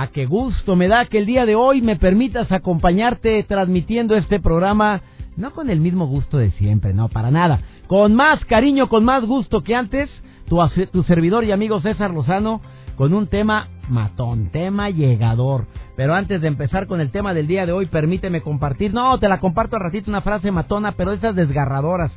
A qué gusto me da que el día de hoy me permitas acompañarte transmitiendo este programa, no con el mismo gusto de siempre, no, para nada, con más cariño, con más gusto que antes, tu, tu servidor y amigo César Lozano, con un tema matón, tema llegador. Pero antes de empezar con el tema del día de hoy, permíteme compartir, no, te la comparto al ratito, una frase matona, pero esas desgarradoras,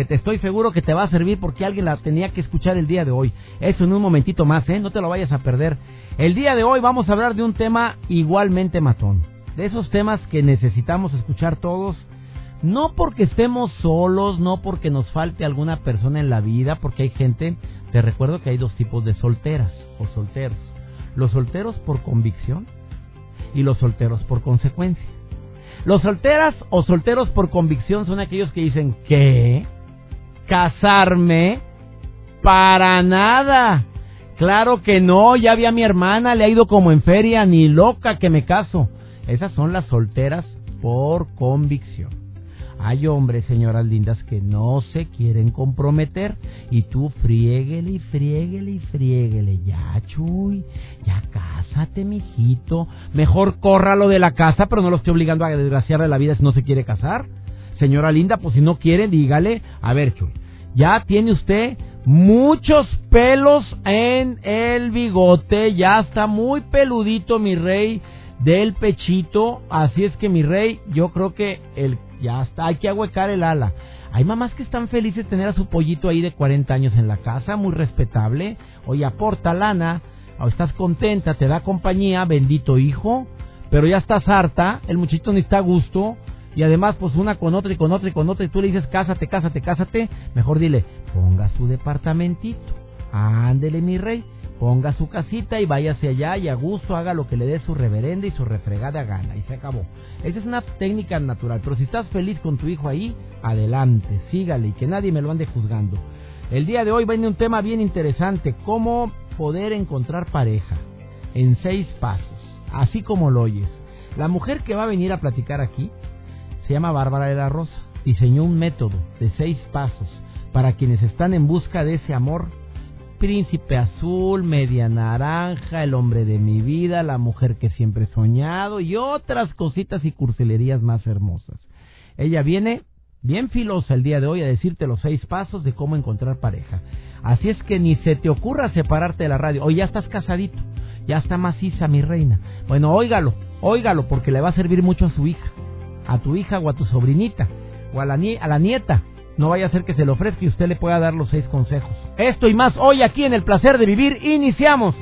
que te estoy seguro que te va a servir porque alguien la tenía que escuchar el día de hoy. Eso en un momentito más, ¿eh? No te lo vayas a perder. El día de hoy vamos a hablar de un tema igualmente matón. De esos temas que necesitamos escuchar todos. No porque estemos solos, no porque nos falte alguna persona en la vida, porque hay gente, te recuerdo que hay dos tipos de solteras o solteros. Los solteros por convicción y los solteros por consecuencia. Los solteras o solteros por convicción son aquellos que dicen, ¿qué? ¿Casarme? Para nada. Claro que no, ya vi a mi hermana, le ha ido como en feria, ni loca que me caso. Esas son las solteras por convicción. Hay hombres, señoras lindas, que no se quieren comprometer y tú frieguele y frieguele y. Ya, Chuy, ya cásate, mijito. Mejor córralo de la casa, pero no lo estoy obligando a desgraciarle la vida si no se quiere casar. Señora linda, pues si no quiere, dígale, a ver, Chuy, ya tiene usted muchos pelos en el bigote, ya está muy peludito mi rey del pechito, así es que mi rey, yo creo que el ya está, hay que ahuecar el ala. Hay mamás que están felices de tener a su pollito ahí de 40 años en la casa, muy respetable. Oye, aporta lana, o estás contenta, te da compañía, bendito hijo, pero ya estás harta, el muchito ni está a gusto, y además pues una con otra y con otra y con otra y tú le dices cásate, cásate, cásate, mejor dile, ponga su departamentito, ándele mi rey, ponga su casita y váyase allá y a gusto haga lo que le dé su reverenda y su refregada gana y se acabó. Esa es una técnica natural, pero si estás feliz con tu hijo ahí, adelante, sígale y que nadie me lo ande juzgando. El día de hoy viene un tema bien interesante, cómo poder encontrar pareja en seis pasos, así como lo oyes. La mujer que va a venir a platicar aquí se llama Bárbara de la Rosa. Diseñó un método de seis pasos para quienes están en busca de ese amor. Príncipe azul, media naranja, el hombre de mi vida, la mujer que siempre he soñado y otras cositas y cursilerías más hermosas. Ella viene bien filosa el día de hoy a decirte los seis pasos de cómo encontrar pareja. Así es que ni se te ocurra separarte de la radio. Hoy ya estás casadito, ya está maciza mi reina. Bueno, óigalo, óigalo porque le va a servir mucho a su hija a tu hija o a tu sobrinita o a la, a la nieta. No vaya a ser que se le ofrezca y usted le pueda dar los seis consejos. Esto y más hoy aquí en El Placer de Vivir. Iniciamos.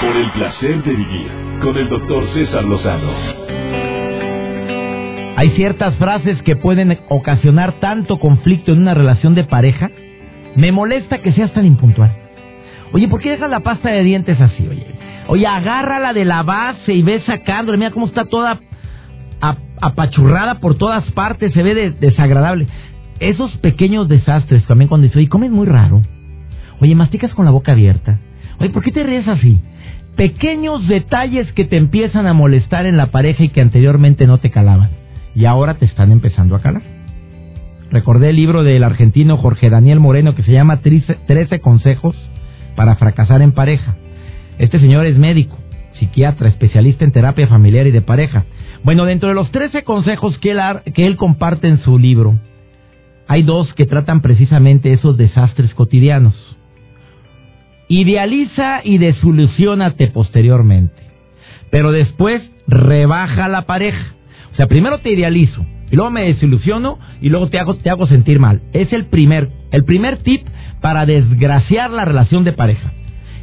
Por el placer de vivir con el doctor César Lozano. Hay ciertas frases que pueden ocasionar tanto conflicto en una relación de pareja. Me molesta que seas tan impuntual. Oye, ¿por qué dejas la pasta de dientes así? Oye, oye, agárrala de la base y ve sacándole. Mira cómo está toda apachurrada por todas partes, se ve desagradable. Esos pequeños desastres también cuando dice, oye, comes muy raro. Oye, masticas con la boca abierta. Oye, ¿por qué te ríes así? Pequeños detalles que te empiezan a molestar en la pareja y que anteriormente no te calaban. Y ahora te están empezando a calar. Recordé el libro del argentino Jorge Daniel Moreno que se llama 13 consejos para fracasar en pareja. Este señor es médico, psiquiatra, especialista en terapia familiar y de pareja. Bueno, dentro de los 13 consejos que él, que él comparte en su libro, hay dos que tratan precisamente esos desastres cotidianos. Idealiza y desilusionate posteriormente. Pero después rebaja la pareja. O sea, primero te idealizo, y luego me desilusiono, y luego te hago, te hago sentir mal. Es el primer, el primer tip para desgraciar la relación de pareja.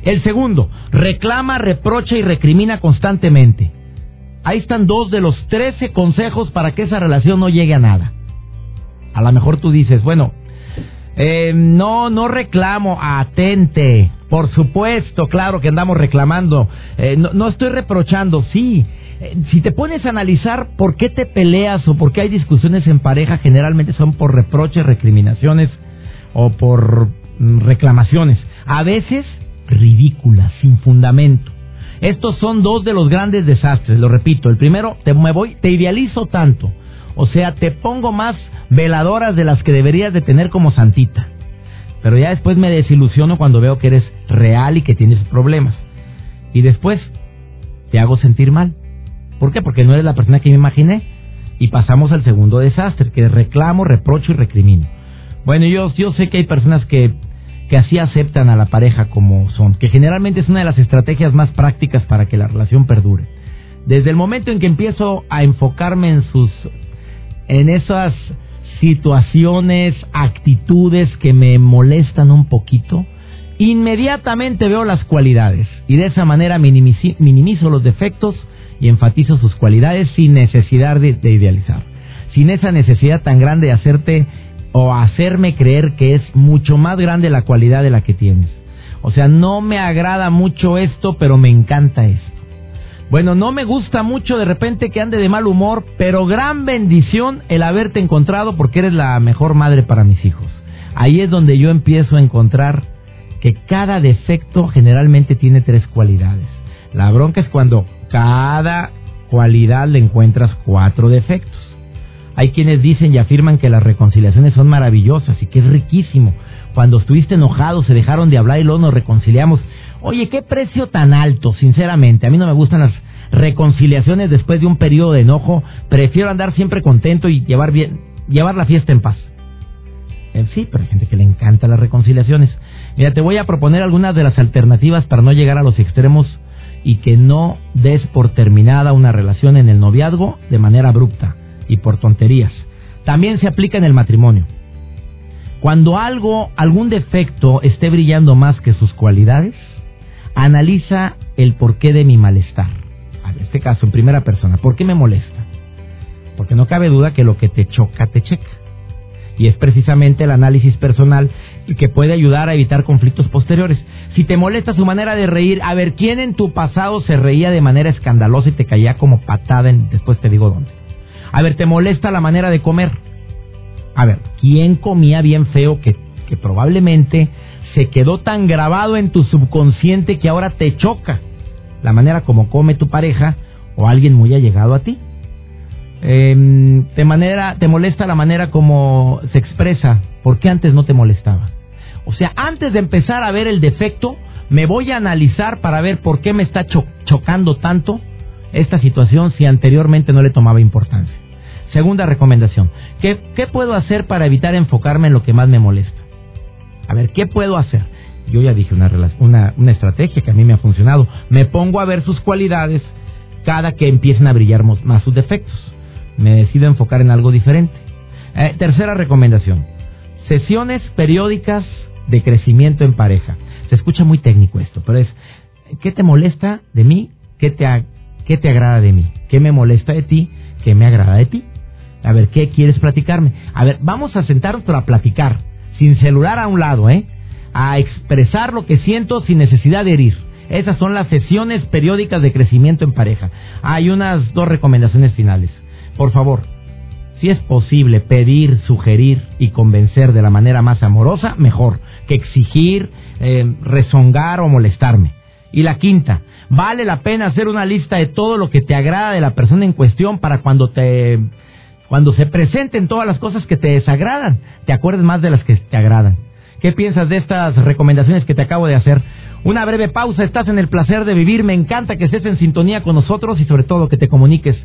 El segundo, reclama, reprocha y recrimina constantemente. Ahí están dos de los trece consejos para que esa relación no llegue a nada. A lo mejor tú dices, bueno, Eh, no, no reclamo, atente. Por supuesto, claro que andamos reclamando. Eh, no, no, estoy reprochando, sí. Eh, si te pones a analizar por qué te peleas o por qué hay discusiones en pareja, generalmente son por reproches, recriminaciones o por mm, reclamaciones. A veces ridículas, sin fundamento. Estos son dos de los grandes desastres, lo repito. El primero, te me voy, te idealizo tanto. O sea, te pongo más veladoras de las que deberías de tener como santita. Pero ya después me desilusiono cuando veo que eres real y que tienes problemas. Y después te hago sentir mal. ¿Por qué? Porque no eres la persona que me imaginé. Y pasamos al segundo desastre, que reclamo, reprocho y recrimino. Bueno, yo, yo sé que hay personas que que así aceptan a la pareja como son, que generalmente es una de las estrategias más prácticas para que la relación perdure. Desde el momento en que empiezo a enfocarme en sus en esas situaciones, actitudes que me molestan un poquito, inmediatamente veo las cualidades y de esa manera minimizo, los defectos y enfatizo sus cualidades sin necesidad de, de idealizar, sin esa necesidad tan grande de hacerte o hacerme creer que es mucho más grande la cualidad de la que tienes. O sea, no me agrada mucho esto, pero me encanta esto. Bueno, no me gusta mucho de repente que ande de mal humor, pero gran bendición el haberte encontrado porque eres la mejor madre para mis hijos. Ahí es donde yo empiezo a encontrar que cada defecto generalmente tiene tres cualidades. La bronca es cuando cada cualidad le encuentras cuatro defectos. Hay quienes dicen y afirman que las reconciliaciones son maravillosas y que es riquísimo. Cuando estuviste enojado, se dejaron de hablar y luego nos reconciliamos. Oye, qué precio tan alto, sinceramente. A mí no me gustan las reconciliaciones después de un periodo de enojo. Prefiero andar siempre contento y llevar, bien, llevar la fiesta en paz. Eh, sí, pero hay gente que le encanta las reconciliaciones. Mira, te voy a proponer algunas de las alternativas para no llegar a los extremos y que no des por terminada una relación en el noviazgo de manera abrupta y por tonterías. También se aplica en el matrimonio. Cuando algo, algún defecto esté brillando más que sus cualidades, analiza el porqué de mi malestar. En este caso, en primera persona, ¿por qué me molesta? Porque no cabe duda que lo que te choca, te checa. Y es precisamente el análisis personal que puede ayudar a evitar conflictos posteriores. Si te molesta su manera de reír, a ver, ¿quién en tu pasado se reía de manera escandalosa y te caía como patada en, después te digo dónde? A ver, ¿te molesta la manera de comer? A ver, ¿quién comía bien feo que, probablemente se quedó tan grabado en tu subconsciente que ahora te choca la manera como come tu pareja o alguien muy allegado a ti? Eh, te, manera, ¿Te molesta la manera como se expresa? ¿Por qué antes no te molestaba? O sea, antes de empezar a ver el defecto, me voy a analizar para ver por qué me está chocando tanto esta situación si anteriormente no le tomaba importancia. Segunda recomendación, ¿qué, ¿qué, puedo hacer para evitar enfocarme en lo que más me molesta? A ver, ¿qué puedo hacer? Yo ya dije una, estrategia que a mí me ha funcionado. Me pongo a ver sus cualidades cada que empiecen a brillar más sus defectos. Me decido enfocar en algo diferente. Eh, tercera recomendación, sesiones periódicas de crecimiento en pareja. Se escucha muy técnico esto, pero es, ¿qué te molesta de mí? ¿Qué te, ¿Qué te agrada de mí? ¿Qué me molesta de ti? ¿Qué me agrada de ti? A ver, ¿qué quieres platicarme? A ver, vamos a sentarnos para platicar, sin celular a un lado, ¿eh? A expresar lo que siento sin necesidad de herir. Esas son las sesiones periódicas de crecimiento en pareja. Hay unas dos recomendaciones finales. Por favor, si es posible pedir, sugerir y convencer de la manera más amorosa, mejor que exigir, eh, rezongar o molestarme. Y la quinta, vale la pena hacer una lista de todo lo que te agrada de la persona en cuestión para cuando te cuando se presenten todas las cosas que te desagradan, te acuerdes más de las que te agradan. ¿Qué piensas de estas recomendaciones que te acabo de hacer? Una breve pausa, estás en el placer de vivir, me encanta que estés en sintonía con nosotros y sobre todo que te comuniques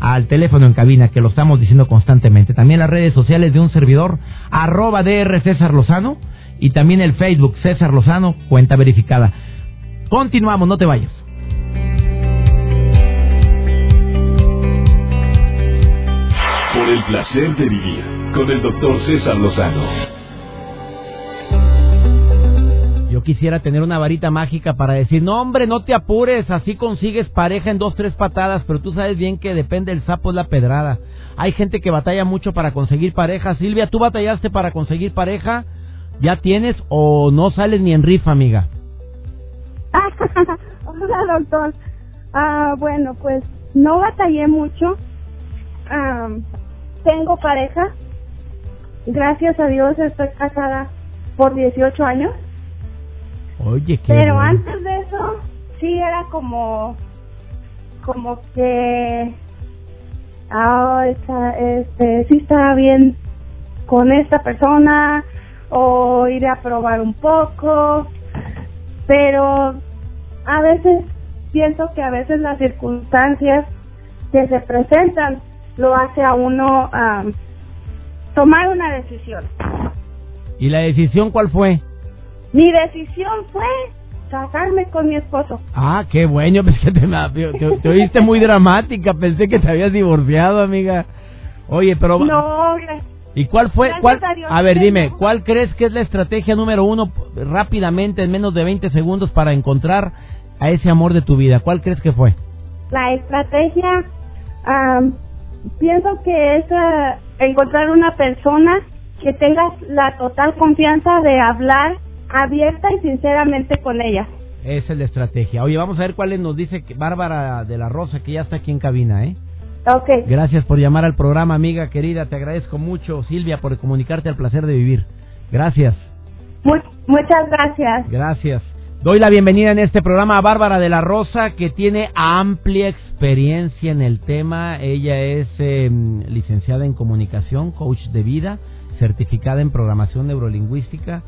al teléfono en cabina, que lo estamos diciendo constantemente. También las redes sociales de un servidor, arroba DR César Lozano, y también el Facebook César Lozano, cuenta verificada. Continuamos, no te vayas. El placer de vivir con el doctor César Lozano. Yo quisiera tener una varita mágica para decir, no hombre, no te apures, así consigues pareja en dos, tres patadas, pero tú sabes bien que depende el sapo es la pedrada. Hay gente que batalla mucho para conseguir pareja. Silvia, ¿tú batallaste para conseguir pareja? ¿Ya tienes o no sales ni en rifa, amiga? Hola, doctor. Ah, bueno, pues no batallé mucho. Ah, tengo pareja. Gracias a Dios estoy casada por 18 años. Oye, qué Pero bueno. antes de eso, sí era como, como que, ah, esta- este, sí estaba bien con esta persona o iré a probar un poco, pero a veces pienso que a veces las circunstancias que se presentan lo hace a uno tomar una decisión. ¿Y la decisión cuál fue? Mi decisión fue casarme con mi esposo. Ah, qué bueno, pues que te, te- te oíste muy dramática, pensé que te habías divorciado, amiga. Oye, pero... No, ¿Y cuál fue? Cuál, a Dios, a ver, dime, ¿cuál crees que es la estrategia número uno rápidamente, en menos de 20 segundos, para encontrar a ese amor de tu vida? ¿Cuál crees que fue? la estrategia, pienso que es ah, encontrar una persona que tengas la total confianza de hablar abierta y sinceramente con ella. Esa es la estrategia. Oye, vamos a ver cuál nos dice que- Bárbara de la Rosa, que ya está aquí en cabina, ¿eh? Ok, Gracias por llamar al programa, amiga querida. Te agradezco mucho, Silvia, por comunicarte al placer de vivir. Gracias. Mu- muchas gracias. Gracias. Doy la bienvenida en este programa a Bárbara de la Rosa, que tiene amplia experiencia en el tema. Ella es eh, licenciada en comunicación, coach de vida, certificada en programación neurolingüística,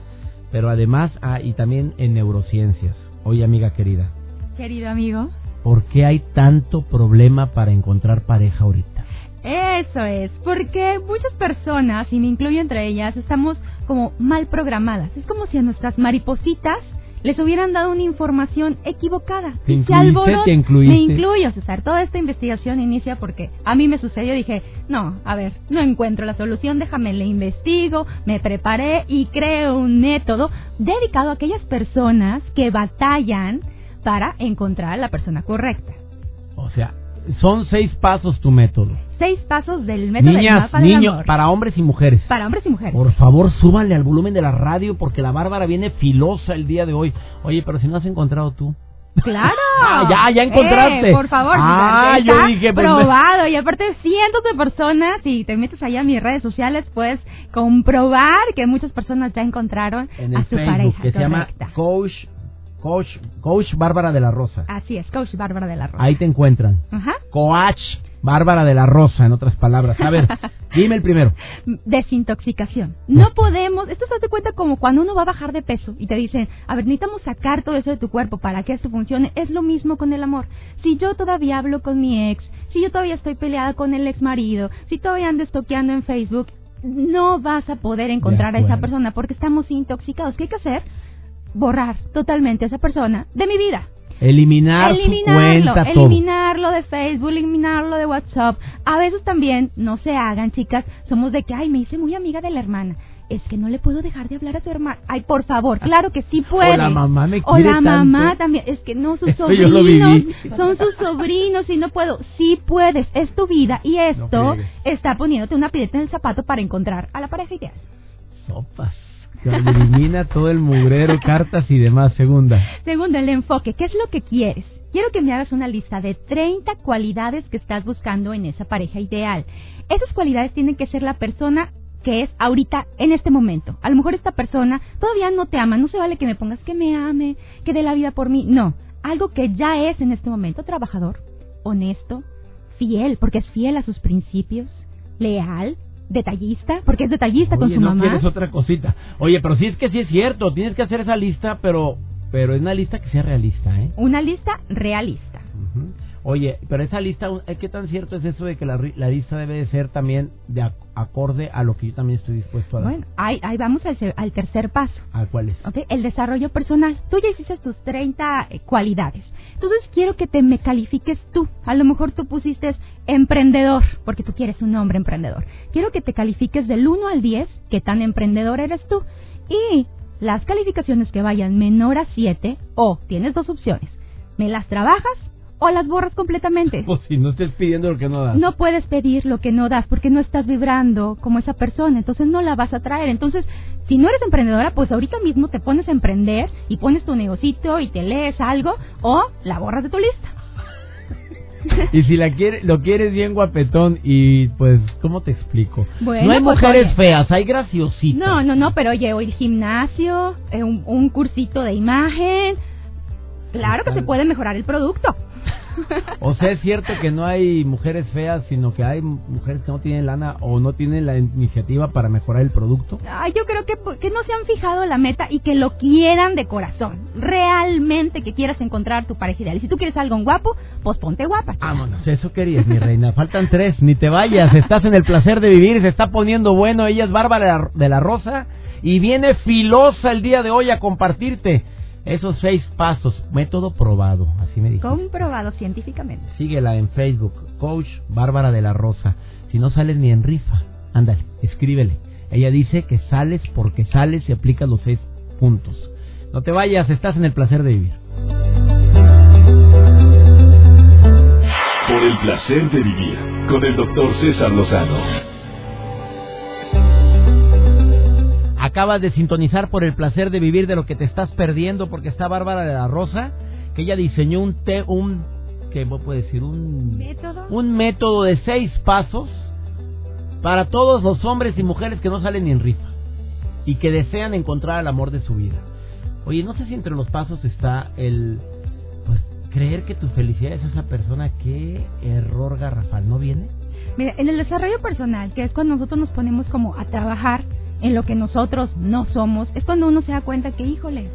pero además, ah, y también en neurociencias. Oye, amiga querida, Querido amigo. ¿por qué hay tanto problema para encontrar pareja ahorita? Eso es, porque muchas personas, y me incluyo entre ellas, estamos como mal programadas. Es como si a nuestras maripositas les hubieran dado una información equivocada. ¿Te Y se incluiste? alborot- ¿Te incluiste? Me incluyo, César. Toda esta investigación inicia porque a mí me sucedió. Dije, no, a ver, no encuentro la solución, déjame le investigo, me preparé y creo un método dedicado a aquellas personas que batallan para encontrar a la persona correcta. O sea, son seis pasos tu método. Seis pasos del método del Niñas, mapa del niños, amor. para hombres y mujeres. Para hombres y mujeres. Por favor, súbanle al volumen de la radio porque la Bárbara viene filosa el día de hoy. Oye, pero si no has encontrado tú. ¡Claro! Ah, ya, ya encontraste. Eh, por favor. Ah, yo dije, pues, probado. Y aparte, cientos de personas, si te metes allá a mis redes sociales, puedes comprobar que muchas personas ya encontraron En a su Facebook, pareja que se llama. Coach, Coach, Coach Bárbara de la Rosa. Así es, Coach Bárbara de la Rosa. Ahí te encuentran. Ajá. Coach Bárbara de la Rosa, en otras palabras. A ver, dime el primero. Desintoxicación. No podemos, esto se hace cuenta como cuando uno va a bajar de peso y te dicen, a ver, necesitamos sacar todo eso de tu cuerpo para que esto funcione. Es lo mismo con el amor. Si yo todavía hablo con mi ex, si yo todavía estoy peleada con el ex marido, si todavía ando estoqueando en Facebook, no vas a poder encontrar a esa persona porque estamos intoxicados. ¿Qué hay que hacer? Borrar totalmente a esa persona de mi vida. Eliminar su eliminarlo, cuenta todo. eliminarlo de Facebook, eliminarlo de WhatsApp. A veces también, no se hagan, chicas, somos de que, ay, me hice muy amiga de la hermana. Es que no le puedo dejar de hablar a su hermana. Ay, por favor, claro que sí puede. la mamá me O quiere la mamá también. Es que no, sus Esto sobrinos. Son sus sobrinos y no puedo. Sí puedes, es tu vida. Y esto está poniéndote una piedra en el zapato para encontrar a la pareja ideal. Sopas. Elimina todo el mugrero, cartas y demás. Segunda. Segundo, el enfoque. ¿Qué es lo que quieres? Quiero que me hagas una lista de 30 cualidades que estás buscando en esa pareja ideal. Esas cualidades tienen que ser la persona que es ahorita en este momento. A lo mejor esta persona todavía no te ama, no se vale que me pongas que me ame, que dé la vida por mí. No, algo que ya es en este momento trabajador, honesto, fiel, porque es fiel a sus principios, leal, detallista, porque es detallista con Oye, su no mamá. quieres otra cosita. Oye, pero sí es que sí es cierto. Tienes que hacer esa lista, pero, pero es una lista que sea realista, ¿eh? Una lista realista. Oye, pero esa lista, eh, ¿qué tan cierto es eso de que la, la lista debe de ser también de ac- acorde a lo que yo también estoy dispuesto a dar? Bueno, ahí, ahí vamos al, tercer paso. ¿A cuál es? ¿ok? El desarrollo personal. Tú ya hiciste tus 30 eh, cualidades. Entonces quiero que te me califiques tú. A lo mejor tú pusiste emprendedor, porque tú quieres un hombre emprendedor. Quiero que te califiques del 1 al 10, qué tan emprendedor eres tú. Y las calificaciones que vayan menor a 7, o tienes dos opciones. ¿Me las trabajas o las borras completamente. Pues si no estés pidiendo lo que no das. No puedes pedir lo que no das porque no estás vibrando como esa persona, entonces no la vas a traer. Entonces, si no eres emprendedora, pues ahorita mismo te pones a emprender y pones tu negocito y te lees algo o la borras de tu lista. Y si la quiere, lo quieres bien guapetón y pues, ¿cómo te explico? Bueno, no hay pues, mujeres feas, hay graciositas. No, no, no, pero oye, el gimnasio, eh, un, un cursito de imagen, claro que se puede mejorar el producto. O sea, es cierto que no hay mujeres feas, sino que hay mujeres que no tienen lana o no tienen la iniciativa para mejorar el producto. Ay, yo creo que, que no se han fijado la meta y que lo quieran de corazón. Realmente que quieras encontrar tu pareja ideal. Y si tú quieres algo guapo, pues ponte guapa. chica. Vámonos, eso querías, mi reina. Faltan tres, ni te vayas. Estás en el placer de vivir, se está poniendo bueno. Ella es Bárbara de la Rosa y viene filosa el día de hoy a compartirte esos seis pasos. Método probado, así me dijo. Comprobado científicamente. Síguela en Facebook, Coach Bárbara de la Rosa. Si no sales ni en rifa, ándale, escríbele. Ella dice que sales porque sales y aplicas los seis puntos. No te vayas, estás en el placer de vivir. Por el placer de vivir con el doctor César Lozano. Acabas de sintonizar por el placer de vivir de lo que te estás perdiendo porque está Bárbara de la Rosa, que ella diseñó un té, un ¿qué puedo decir? Un ¿Método? un método de seis pasos para todos los hombres y mujeres que no salen ni en rifa y que desean encontrar el amor de su vida. Oye, no sé si entre los pasos está el pues creer que tu felicidad es esa persona, qué error garrafal, ¿no viene? Mira, en el desarrollo personal, que es cuando nosotros nos ponemos como a trabajar en lo que nosotros no somos, es cuando uno se da cuenta que, híjole,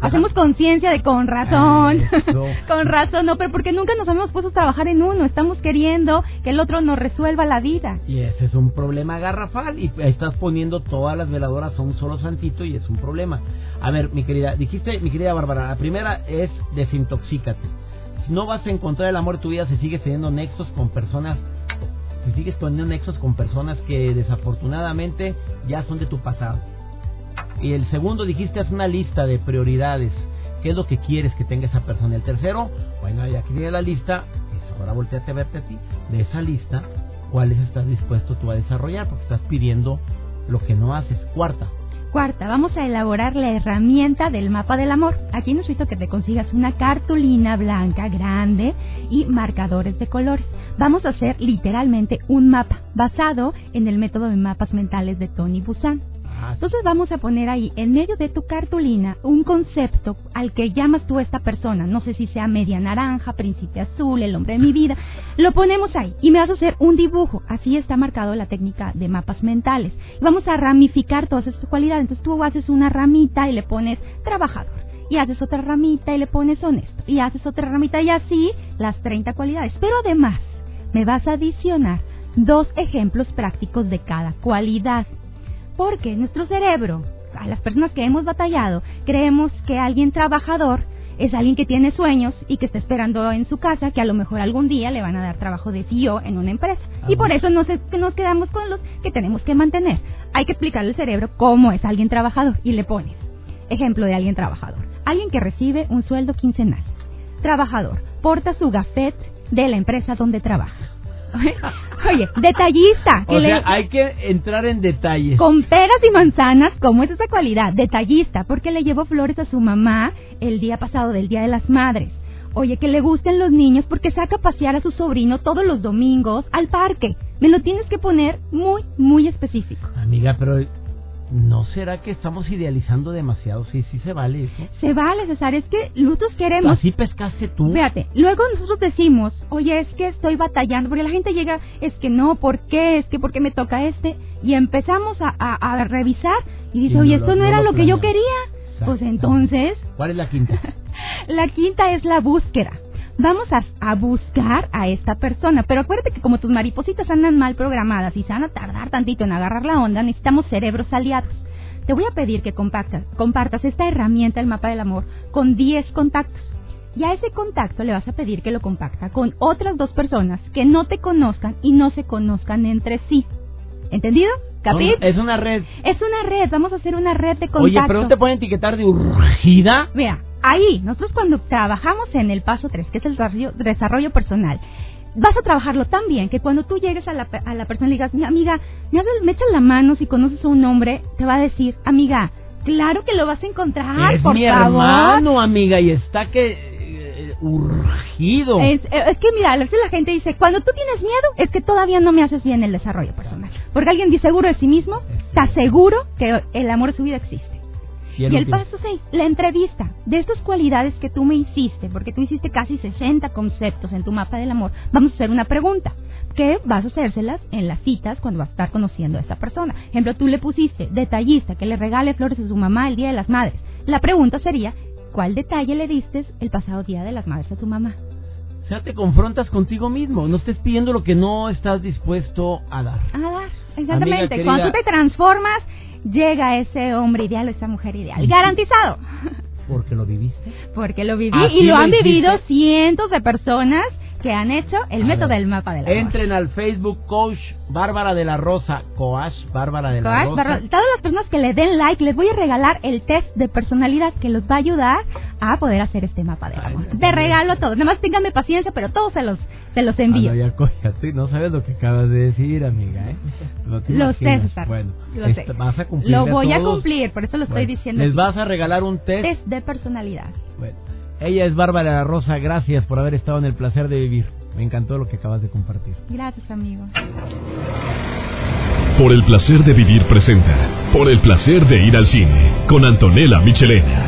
hacemos conciencia de con razón, con razón, no, pero porque nunca nos hemos puesto a trabajar en uno, estamos queriendo que el otro nos resuelva la vida. Y ese es un problema garrafal y estás poniendo todas las veladoras a un solo santito y es un problema. A ver, mi querida, dijiste, mi querida Bárbara, la primera es desintoxícate. Si no vas a encontrar el amor de tu vida si sigues teniendo nexos con personas, si sigues teniendo nexos con personas que desafortunadamente ya son de tu pasado. Y el segundo dijiste, haz una lista de prioridades. ¿Qué es lo que quieres que tenga esa persona? El tercero, bueno, ya que tienes la lista, ahora volteate a verte a ti. De esa lista, ¿cuáles estás dispuesto tú a desarrollar? Porque estás pidiendo lo que no haces. Cuarta, Cuarta, vamos a elaborar la herramienta del mapa del amor. Aquí necesito que te consigas una cartulina blanca grande y marcadores de colores. Vamos a hacer literalmente un mapa basado en el método de mapas mentales de Tony Busan. Ah, Entonces vamos a poner ahí en medio de tu cartulina un concepto al que llamas tú a esta persona. No sé si sea media naranja, príncipe azul, el hombre de mi vida. Lo ponemos ahí y me vas a hacer un dibujo. Así está marcado la técnica de mapas mentales. Y vamos a ramificar todas estas cualidades. Entonces tú haces una ramita y le pones trabajador. Y haces otra ramita y le pones honesto. Y haces otra ramita y así las 30 cualidades. Pero además me vas a adicionar dos ejemplos prácticos de cada cualidad. Porque nuestro cerebro, a las personas que hemos batallado, creemos que alguien trabajador es alguien que tiene sueños y que está esperando en su casa que a lo mejor algún día le van a dar trabajo de CEO en una empresa. Y por eso nos, nos quedamos con los que tenemos que mantener. Hay que explicarle al cerebro cómo es alguien trabajador y le pones ejemplo de alguien trabajador. Alguien que recibe un sueldo quincenal. Trabajador. Porta su gafet de la empresa donde trabaja. Oye, detallista. que o le- sea, hay que entrar en detalles. con peras y manzanas, ¿cómo es esa cualidad? Detallista, porque le llevó flores a su mamá el día pasado del Día de las Madres. Oye, que le gusten los niños porque saca a pasear a su sobrino todos los domingos al parque. Me lo tienes que poner muy, muy específico. Amiga, pero ¿no será que estamos idealizando demasiado? Sí, sí se vale eso. Se vale, César, es que nosotros queremos... Así pescaste tú. Fíjate, luego nosotros decimos, oye, es que estoy batallando, porque la gente llega, es que no, ¿por qué? Es que ¿por qué me toca este? Y empezamos a, a- a revisar y dice, Y no oye, lo- esto no, no era lo lo que yo quería. Pues entonces, ¿Cuál es la quinta? la quinta es la búsqueda. Vamos a, a buscar a esta persona, pero acuérdate que como tus maripositas andan mal programadas y se van a tardar tantito en agarrar la onda, necesitamos cerebros aliados. Te voy a pedir que compactas- compartas esta herramienta, el mapa del amor, con 10 contactos. Y a ese contacto le vas a pedir que lo compacta con otras dos personas que no te conozcan y no se conozcan entre sí. ¿Entendido? ¿Capit? Es una red. Es una red, vamos a hacer una red de contactos. Oye, pero no te pueden etiquetar de urgida. Mira, ahí, nosotros cuando trabajamos en el paso 3, que es el desarrollo, desarrollo personal, vas a trabajarlo tan bien que cuando tú llegues a la, a la persona y digas, mi amiga, me, haces, me echas la mano si conoces a un hombre, te va a decir, amiga, claro que lo vas a encontrar, es por mi favor. hermano, amiga, y está que eh, urgido. Es, es que mira, a veces la gente dice, cuando tú tienes miedo, es que todavía no me haces bien el desarrollo personal. Porque alguien dice seguro de sí mismo, está seguro que el amor de su vida existe. Y el paso 6, la entrevista. De estas cualidades que tú me hiciste, porque tú hiciste casi 60 conceptos en tu mapa del amor, vamos a hacer una pregunta. Que vas a hacérselas en las citas cuando vas a estar conociendo a esta persona. Ejemplo, tú le pusiste detallista, que le regale flores a su mamá el Día de las Madres. La pregunta sería, ¿cuál detalle le diste el pasado Día de las Madres a tu mamá? O sea, te confrontas contigo mismo. No estés pidiendo lo que no estás dispuesto a dar. Ah, exactamente. Amiga Cuando tú querida. te transformas, llega ese hombre ideal o esa mujer ideal. Garantizado. Porque lo viviste. Porque lo viví Así y lo lo han vivido cientos de personas que han hecho el método del mapa del amor. Entren al Facebook Coach Bárbara de la Rosa. Coach Bárbara de la Coach, Rosa. Todas las personas que le den like, les voy a regalar el test de personalidad que los va a ayudar a poder hacer este mapa del amor. bien. regalo a todos. Nada más ténganme paciencia, pero todos se los, se los envío. Ah, no, ya cóllate, no sabes lo que acabas de decir, amiga, ¿eh? No te Lo sé, imaginas. César. Bueno, Lo este, sé. vas a cumplir. Lo voy a cumplir, por eso lo estoy diciendo. Les aquí. vas a regalar un test. Test de personalidad. Bueno, ella es Bárbara Rosa. Gracias por haber estado en el placer de vivir. Me encantó lo que acabas de compartir. Gracias, amigo. Por el placer de vivir presenta. Por el placer de ir al cine. Con Antonella Michelena.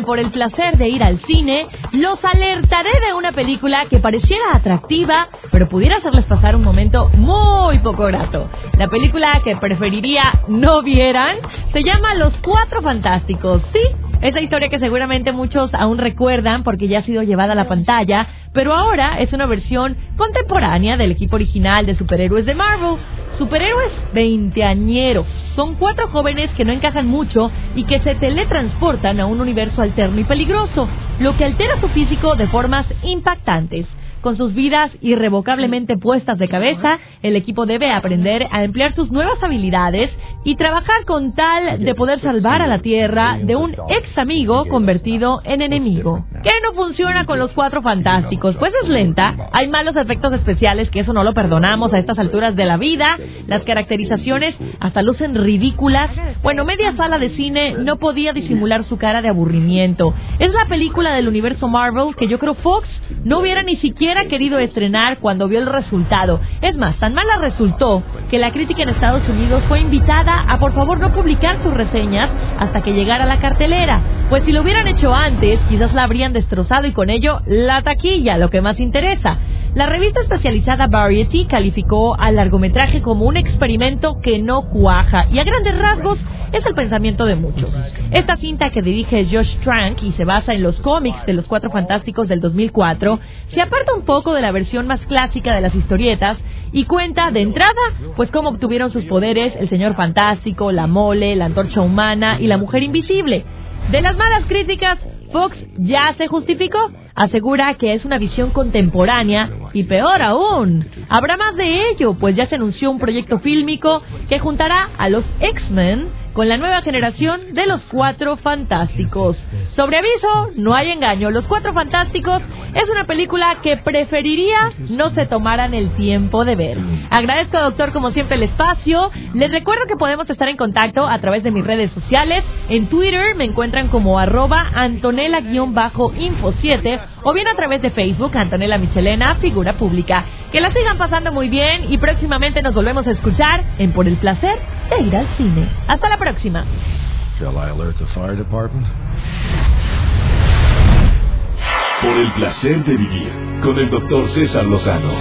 Por el placer de ir al cine, los alertaré de una película que pareciera atractiva, pero pudiera hacerles pasar un momento muy poco grato. La película que preferiría no vieran se llama Los Cuatro Fantásticos. Sí, esa historia que seguramente muchos aún recuerdan porque ya ha sido llevada a la pantalla, pero ahora es una versión contemporánea del equipo original de superhéroes de Marvel. Superhéroes veinteañeros. Son cuatro jóvenes que no encajan mucho y que se teletransportan a un universo alterno y peligroso, lo que altera su físico de formas impactantes. Con sus vidas irrevocablemente puestas de cabeza, el equipo debe aprender a emplear sus nuevas habilidades y trabajar con tal de poder salvar a la Tierra de un ex amigo convertido en enemigo. ¿Qué no funciona con los cuatro fantásticos? Pues es lenta, hay malos efectos especiales que eso no lo perdonamos a estas alturas de la vida, las caracterizaciones hasta lucen ridículas. Bueno, media sala de cine no podía disimular su cara de aburrimiento. Es la película del universo Marvel que yo creo Fox no hubiera ni siquiera querido estrenar cuando vio el resultado. Es más, tan mala resultó que la crítica en Estados Unidos fue invitada a por favor no publicar sus reseñas hasta que llegara la cartelera. Pues si lo hubieran hecho antes, quizás la habrían destrozado y con ello la taquilla, lo que más interesa. La revista especializada Variety calificó al largometraje como un experimento que no cuaja y a grandes rasgos es el pensamiento de muchos. Esta cinta que dirige Josh Trank y se basa en los cómics de los Cuatro Fantásticos del 2004 se aparta un poco de la versión más clásica de las historietas y cuenta de entrada pues cómo obtuvieron sus poderes el Señor Fantástico, la Mole, la Antorcha Humana y la Mujer Invisible. De las malas críticas, Fox ya se justificó. Asegura que es una visión contemporánea y peor aún, habrá más de ello, pues ya se anunció un proyecto fílmico que juntará a los X-Men con la nueva generación de los Cuatro Fantásticos. Sobre aviso, no hay engaño, Los Cuatro Fantásticos es una película que preferiría no se tomaran el tiempo de ver. Agradezco, doctor, como siempre, el espacio. Les recuerdo que podemos estar en contacto a través de mis redes sociales. En Twitter me encuentran como arroba Antonella-info7 o bien a través de Facebook, Antonella Michelena, figura pública. Que la sigan pasando muy bien y próximamente nos volvemos a escuchar en Por el Placer de ir al cine. Hasta la próxima. Shall I alert the fire department? Por el placer de vivir. Con el doctor César Lozano.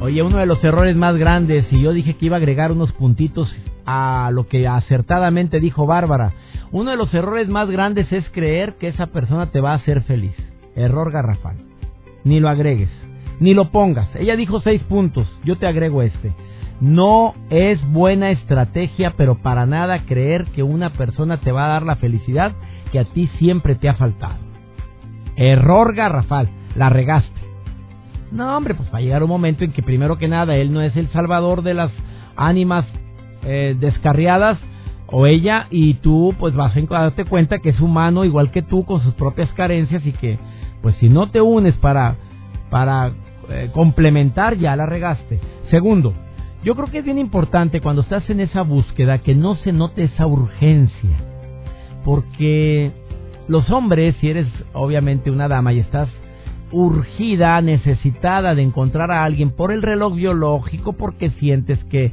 Oye, uno de los errores más grandes, y yo dije que iba a agregar unos puntitos a lo que acertadamente dijo Bárbara. Uno de los errores más grandes es creer que esa persona te va a hacer feliz. Error garrafal. Ni lo agregues, ni lo pongas. Ella dijo seis puntos, yo te agrego este. No es buena estrategia, pero para nada creer que una persona te va a dar la felicidad que a ti siempre te ha faltado. Error garrafal, la regaste. No, hombre, pues va a llegar un momento en que primero que nada él no es el salvador de las ánimas eh, descarriadas o ella y tú pues vas a darte cuenta que es humano igual que tú con sus propias carencias y que pues si no te unes para para eh, complementar ya la regaste. Segundo, yo creo que es bien importante cuando estás en esa búsqueda que no se note esa urgencia. Porque los hombres, si eres obviamente una dama y estás urgida, necesitada de encontrar a alguien por el reloj biológico, porque sientes que,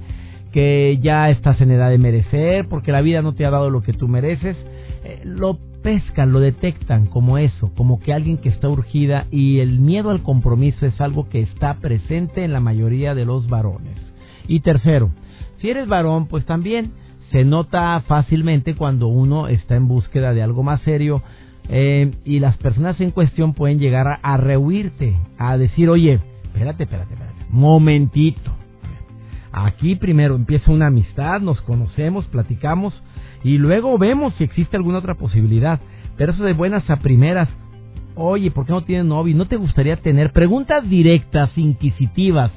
que ya estás en edad de merecer, porque la vida no te ha dado lo que tú mereces, eh, lo pescan, lo detectan como eso, como que alguien que está urgida y el miedo al compromiso es algo que está presente en la mayoría de los varones. Y tercero, si eres varón, pues también se nota fácilmente cuando uno está en búsqueda de algo más serio eh, y las personas en cuestión pueden llegar a, a rehuirte, a decir, oye, espérate, espérate, espérate, momentito. Aquí primero empieza una amistad, nos conocemos, platicamos y luego vemos si existe alguna otra posibilidad. Pero eso de buenas a primeras, oye, ¿por qué no tienes novio? ¿No te gustaría tener preguntas directas, inquisitivas?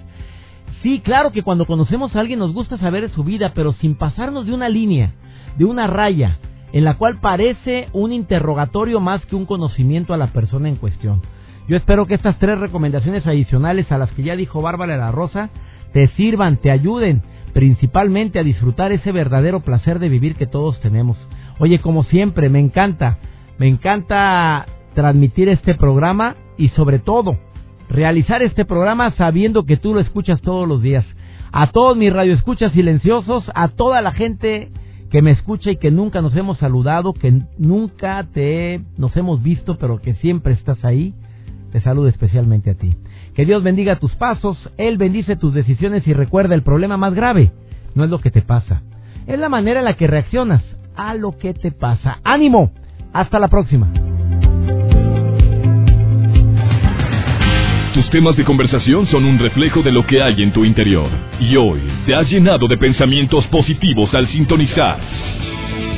Sí, claro que cuando conocemos a alguien nos gusta saber de su vida, pero sin pasarnos de una línea, de una raya, en la cual parece un interrogatorio más que un conocimiento a la persona en cuestión. Yo espero que estas tres recomendaciones adicionales a las que ya dijo Bárbara la Rosa te sirvan, te ayuden principalmente a disfrutar ese verdadero placer de vivir que todos tenemos. Oye, como siempre, me encanta, me encanta transmitir este programa y sobre todo realizar este programa sabiendo que tú lo escuchas todos los días. A todos mis radioescuchas silenciosos, a toda la gente que me escucha y que nunca nos hemos saludado, que nunca te nos hemos visto, pero que siempre estás ahí, te saludo especialmente a ti. Que Dios bendiga tus pasos, Él bendice tus decisiones y recuerda el problema más grave, no es lo que te pasa, es la manera en la que reaccionas a lo que te pasa. Ánimo, hasta la próxima. Tus temas de conversación son un reflejo de lo que hay en tu interior. Y hoy te has llenado de pensamientos positivos al sintonizar.